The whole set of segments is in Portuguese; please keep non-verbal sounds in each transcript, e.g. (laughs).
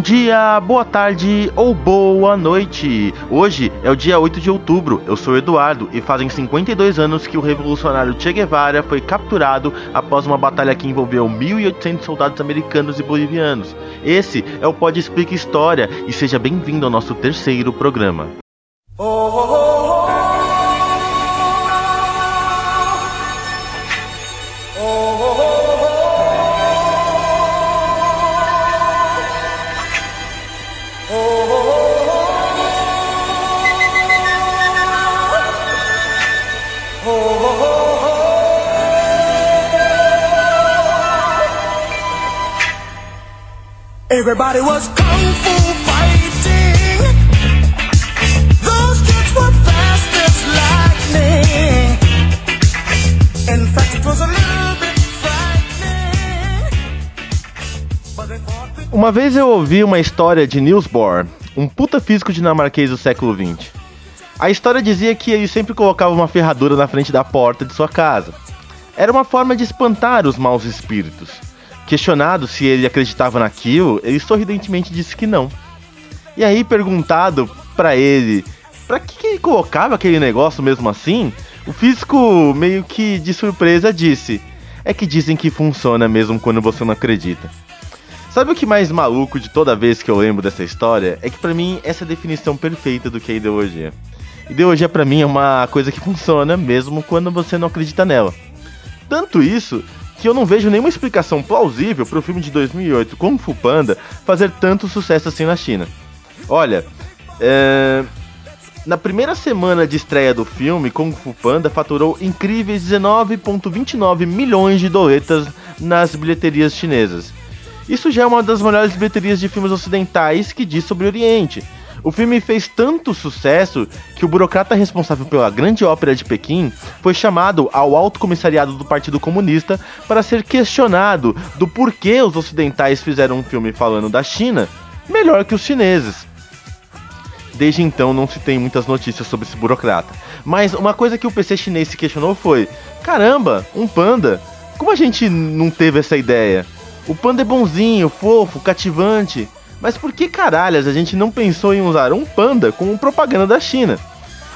dia, boa tarde ou boa noite. Hoje é o dia 8 de outubro. Eu sou Eduardo e fazem 52 anos que o revolucionário Che Guevara foi capturado após uma batalha que envolveu 1.800 soldados americanos e bolivianos. Esse é o Pode Explica História e seja bem-vindo ao nosso terceiro programa. Everybody was kung fu fighting. Those kids were fast as lightning. In fact, it was a little bit frightening. Uma vez eu ouvi uma história de Niels Bohr, um puta físico dinamarquês do século XX. A história dizia que ele sempre colocava uma ferradura na frente da porta de sua casa. Era uma forma de espantar os maus espíritos. Questionado se ele acreditava naquilo, ele sorridentemente disse que não. E aí, perguntado para ele para que, que ele colocava aquele negócio mesmo assim, o físico, meio que de surpresa, disse: É que dizem que funciona mesmo quando você não acredita. Sabe o que mais maluco de toda vez que eu lembro dessa história? É que para mim essa é a definição perfeita do que é ideologia. Ideologia para mim é uma coisa que funciona mesmo quando você não acredita nela. Tanto isso que eu não vejo nenhuma explicação plausível para o filme de 2008 Kung Fu Panda fazer tanto sucesso assim na China. Olha, é... na primeira semana de estreia do filme, Kung Fu Panda faturou incríveis 19,29 milhões de doletas nas bilheterias chinesas. Isso já é uma das maiores bilheterias de filmes ocidentais que diz sobre o Oriente o filme fez tanto sucesso que o burocrata responsável pela Grande Ópera de Pequim foi chamado ao Alto Comissariado do Partido Comunista para ser questionado do porquê os ocidentais fizeram um filme falando da China melhor que os chineses. Desde então não se tem muitas notícias sobre esse burocrata. Mas uma coisa que o PC chinês se questionou foi: caramba, um panda? Como a gente não teve essa ideia? O panda é bonzinho, fofo, cativante. Mas por que caralhas a gente não pensou em usar um panda como propaganda da China?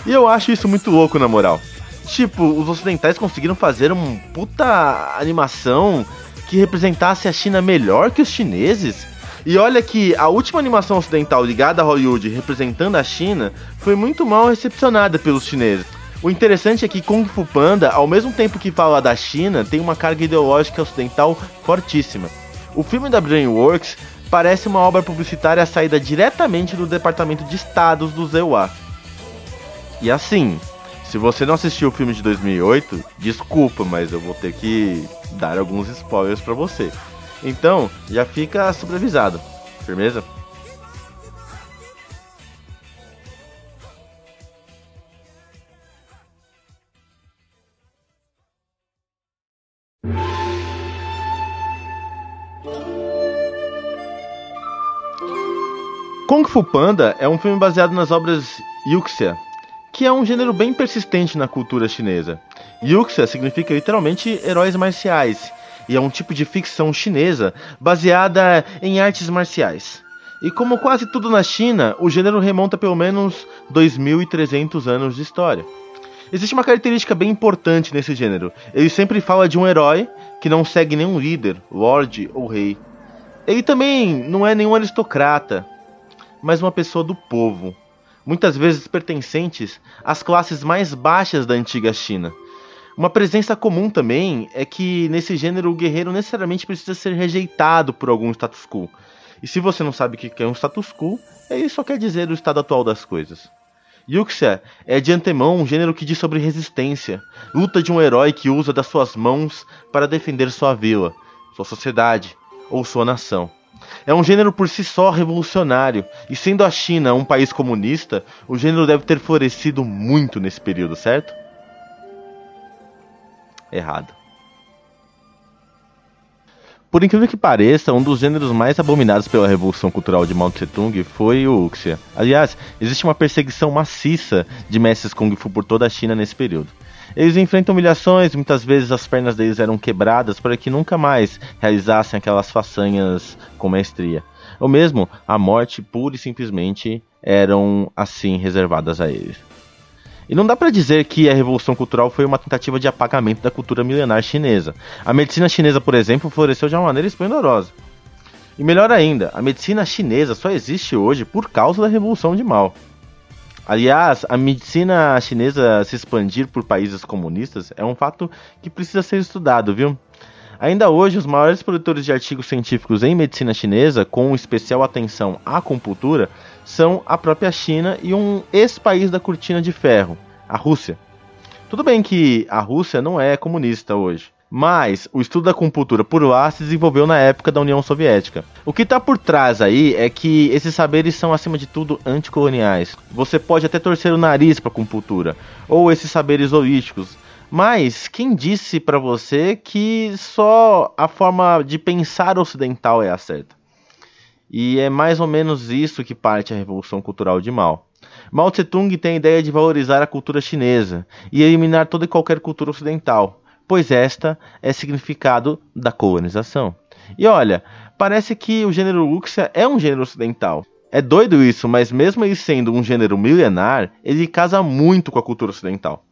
E eu acho isso muito louco, na moral. Tipo, os ocidentais conseguiram fazer uma puta animação que representasse a China melhor que os chineses. E olha que a última animação ocidental ligada a Hollywood representando a China foi muito mal recepcionada pelos chineses. O interessante é que Kung Fu Panda, ao mesmo tempo que fala da China, tem uma carga ideológica ocidental fortíssima. O filme da DreamWorks parece uma obra publicitária saída diretamente do Departamento de Estados do ZEUA. E assim, se você não assistiu o filme de 2008, desculpa, mas eu vou ter que dar alguns spoilers para você. Então, já fica sobreavisado. Firmeza? Kung Fu Panda é um filme baseado nas obras Yuxia, que é um gênero bem persistente na cultura chinesa. Yuxia significa literalmente heróis marciais e é um tipo de ficção chinesa baseada em artes marciais. E como quase tudo na China, o gênero remonta pelo menos 2.300 anos de história. Existe uma característica bem importante nesse gênero. Ele sempre fala de um herói que não segue nenhum líder, lord ou rei. Ele também não é nenhum aristocrata, mas uma pessoa do povo, muitas vezes pertencentes às classes mais baixas da antiga China. Uma presença comum também é que nesse gênero o guerreiro necessariamente precisa ser rejeitado por algum status quo. E se você não sabe o que é um status quo, ele só quer dizer o estado atual das coisas. Yuxia é de antemão um gênero que diz sobre resistência, luta de um herói que usa das suas mãos para defender sua vila, sua sociedade ou sua nação. É um gênero por si só revolucionário, e sendo a China um país comunista, o gênero deve ter florescido muito nesse período, certo? Errado. Por incrível que pareça, um dos gêneros mais abominados pela Revolução Cultural de Mao Tse Tung foi o Wuxia. Aliás, existe uma perseguição maciça de mestres Kung Fu por toda a China nesse período. Eles enfrentam humilhações, muitas vezes as pernas deles eram quebradas para que nunca mais realizassem aquelas façanhas com maestria. ou mesmo a morte pura e simplesmente eram assim reservadas a eles. E não dá para dizer que a Revolução Cultural foi uma tentativa de apagamento da cultura milenar chinesa. A medicina chinesa, por exemplo, floresceu de uma maneira esplendorosa. E melhor ainda, a medicina chinesa só existe hoje por causa da Revolução de Mao. Aliás, a medicina chinesa se expandir por países comunistas é um fato que precisa ser estudado, viu? Ainda hoje, os maiores produtores de artigos científicos em medicina chinesa, com especial atenção à acupuntura, são a própria China e um ex-país da cortina de ferro, a Rússia. Tudo bem que a Rússia não é comunista hoje, mas o estudo da acupuntura por lá se desenvolveu na época da União Soviética. O que está por trás aí é que esses saberes são, acima de tudo, anticoloniais. Você pode até torcer o nariz para acupuntura, ou esses saberes holísticos, mas quem disse para você que só a forma de pensar ocidental é a certa? E é mais ou menos isso que parte a Revolução Cultural de Mao. Mao Tse-tung tem a ideia de valorizar a cultura chinesa e eliminar toda e qualquer cultura ocidental, pois esta é significado da colonização. E olha, parece que o gênero Wuxia é um gênero ocidental. É doido isso, mas mesmo ele sendo um gênero milenar, ele casa muito com a cultura ocidental.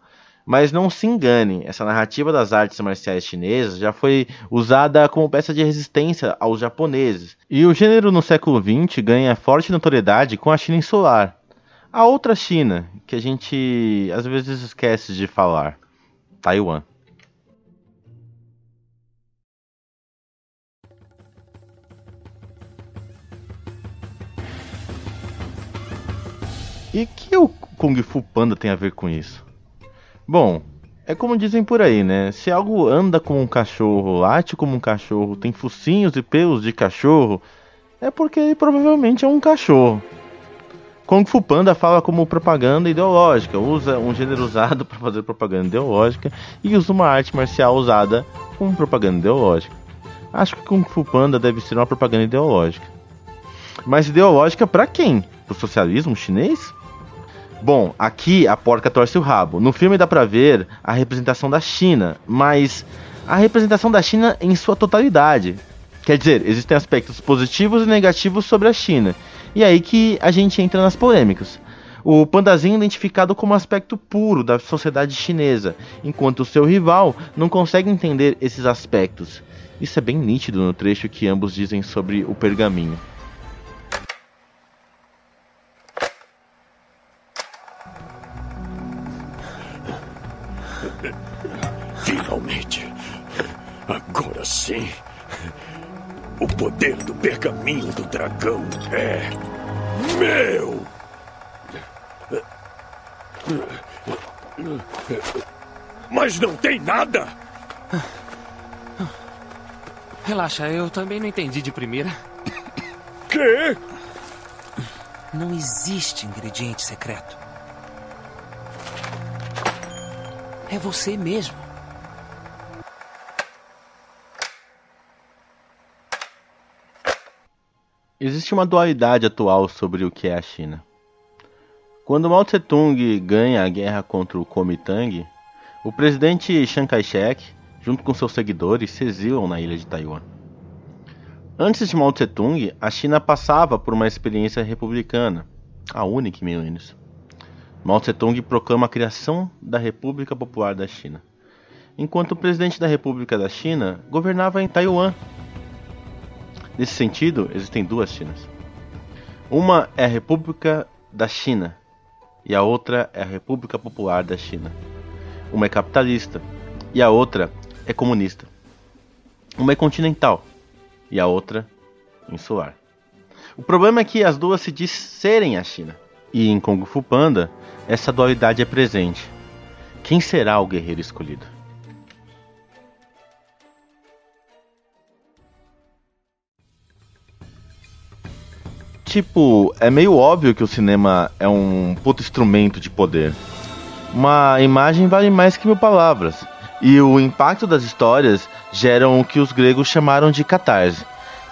Mas não se engane, essa narrativa das artes marciais chinesas já foi usada como peça de resistência aos japoneses. E o gênero no século XX ganha forte notoriedade com a China insular. A outra China, que a gente às vezes esquece de falar, Taiwan. E que o Kung Fu Panda tem a ver com isso? Bom, é como dizem por aí, né? Se algo anda como um cachorro, late como um cachorro, tem focinhos e pelos de cachorro, é porque provavelmente é um cachorro. Kung Fu Panda fala como propaganda ideológica, usa um gênero usado (laughs) para fazer propaganda ideológica e usa uma arte marcial usada como propaganda ideológica. Acho que Kung Fu Panda deve ser uma propaganda ideológica. Mas ideológica para quem? Pro socialismo chinês? Bom, aqui a porca torce o rabo. No filme dá pra ver a representação da China, mas a representação da China em sua totalidade. Quer dizer, existem aspectos positivos e negativos sobre a China. E é aí que a gente entra nas polêmicas. O pandazinho é identificado como aspecto puro da sociedade chinesa, enquanto o seu rival não consegue entender esses aspectos. Isso é bem nítido no trecho que ambos dizem sobre o pergaminho. Sim. O poder do pergaminho do dragão é meu. Mas não tem nada. Relaxa, eu também não entendi de primeira. Quê? Não existe ingrediente secreto. É você mesmo. Existe uma dualidade atual sobre o que é a China. Quando Mao Tse-tung ganha a guerra contra o Kuomintang, o presidente Chiang Kai-shek, junto com seus seguidores, se exilam na ilha de Taiwan. Antes de Mao Tse-tung, a China passava por uma experiência republicana, a única em milênios. Mao Tse-tung proclama a criação da República Popular da China, enquanto o presidente da República da China governava em Taiwan. Nesse sentido, existem duas Chinas. Uma é a República da China e a outra é a República Popular da China. Uma é capitalista e a outra é comunista. Uma é continental e a outra insular. O problema é que as duas se diz serem a China. E em Kung Fu Panda, essa dualidade é presente. Quem será o guerreiro escolhido? Tipo, é meio óbvio que o cinema é um puto instrumento de poder. Uma imagem vale mais que mil palavras. E o impacto das histórias geram o que os gregos chamaram de catarse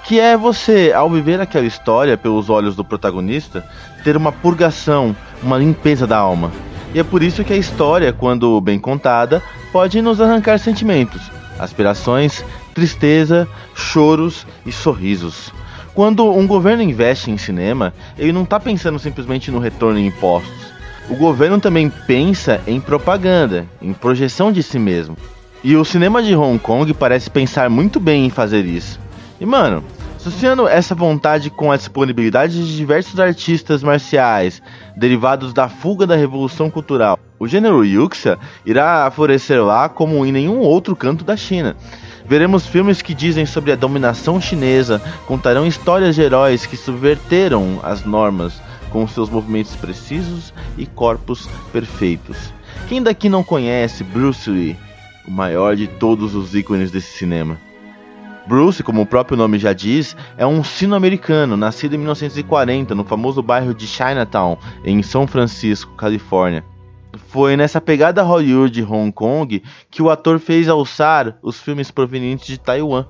que é você, ao viver aquela história pelos olhos do protagonista, ter uma purgação, uma limpeza da alma. E é por isso que a história, quando bem contada, pode nos arrancar sentimentos, aspirações, tristeza, choros e sorrisos. Quando um governo investe em cinema, ele não está pensando simplesmente no retorno em impostos. O governo também pensa em propaganda, em projeção de si mesmo. E o cinema de Hong Kong parece pensar muito bem em fazer isso. E mano, associando essa vontade com a disponibilidade de diversos artistas marciais derivados da fuga da revolução cultural, o gênero Yuxia irá florescer lá como em nenhum outro canto da China. Veremos filmes que dizem sobre a dominação chinesa, contarão histórias de heróis que subverteram as normas com seus movimentos precisos e corpos perfeitos. Quem daqui não conhece Bruce Lee, o maior de todos os ícones desse cinema? Bruce, como o próprio nome já diz, é um sino-americano nascido em 1940 no famoso bairro de Chinatown, em São Francisco, Califórnia. Foi nessa pegada Hollywood de Hong Kong que o ator fez alçar os filmes provenientes de Taiwan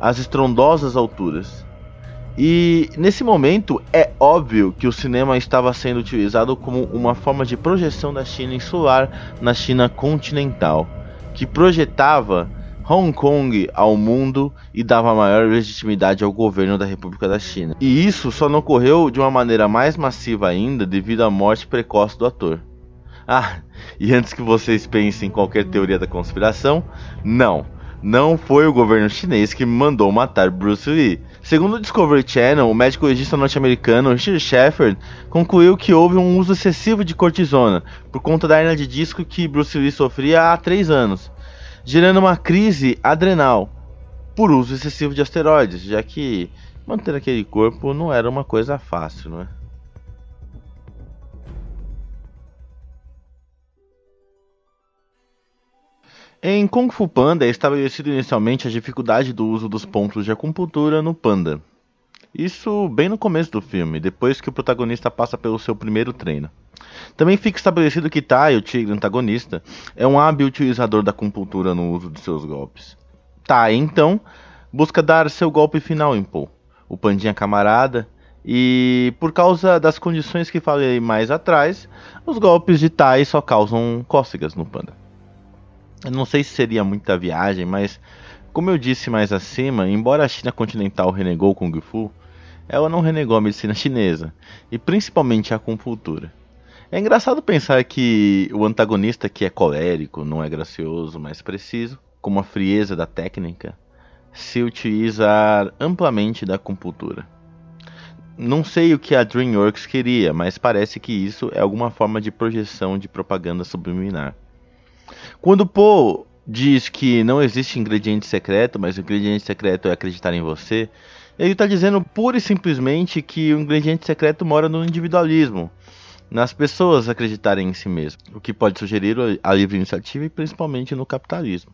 às estrondosas alturas. E nesse momento é óbvio que o cinema estava sendo utilizado como uma forma de projeção da China insular na China continental, que projetava Hong Kong ao mundo e dava maior legitimidade ao governo da República da China. E isso só não ocorreu de uma maneira mais massiva ainda devido à morte precoce do ator. (laughs) Ah, e antes que vocês pensem em qualquer teoria da conspiração, não. Não foi o governo chinês que mandou matar Bruce Lee. Segundo o Discovery Channel, o médico legista norte-americano Richard Shepard concluiu que houve um uso excessivo de cortisona por conta da hernia de disco que Bruce Lee sofria há três anos, gerando uma crise adrenal por uso excessivo de asteroides, já que manter aquele corpo não era uma coisa fácil, não é? Em Kung Fu Panda é estabelecido inicialmente a dificuldade do uso dos pontos de acupuntura no panda. Isso bem no começo do filme, depois que o protagonista passa pelo seu primeiro treino. Também fica estabelecido que Tai, o tigre antagonista, é um hábil utilizador da acupuntura no uso de seus golpes. Tai, então, busca dar seu golpe final em Po, o pandinha camarada, e por causa das condições que falei mais atrás, os golpes de Tai só causam cócegas no panda. Eu não sei se seria muita viagem, mas como eu disse mais acima, embora a China continental renegou o Kung Fu, ela não renegou a medicina chinesa, e principalmente a acupuntura. É engraçado pensar que o antagonista que é colérico, não é gracioso, mas preciso, com a frieza da técnica, se utiliza amplamente da acupuntura. Não sei o que a DreamWorks queria, mas parece que isso é alguma forma de projeção de propaganda subliminar. Quando Poe diz que não existe ingrediente secreto, mas o ingrediente secreto é acreditar em você, ele está dizendo pura e simplesmente que o ingrediente secreto mora no individualismo, nas pessoas acreditarem em si mesmo, o que pode sugerir a livre iniciativa e principalmente no capitalismo.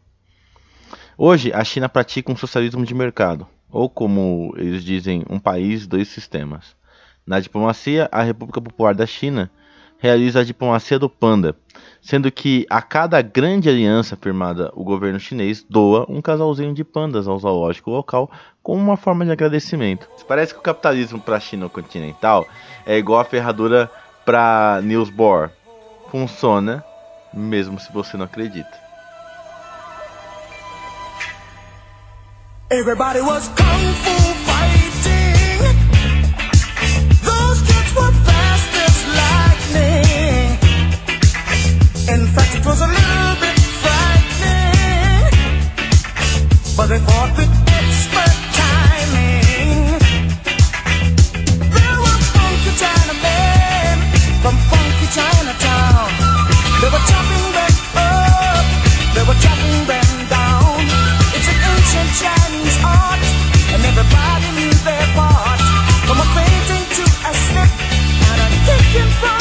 Hoje, a China pratica um socialismo de mercado, ou como eles dizem, um país, dois sistemas. Na diplomacia, a República Popular da China realiza a diplomacia do panda, sendo que a cada grande aliança firmada, o governo chinês doa um casalzinho de pandas ao zoológico local como uma forma de agradecimento. Parece que o capitalismo para a China continental é igual a ferradura para Niels Bohr. Funciona, mesmo se você não acredita. Everybody was kung fu I'm sorry.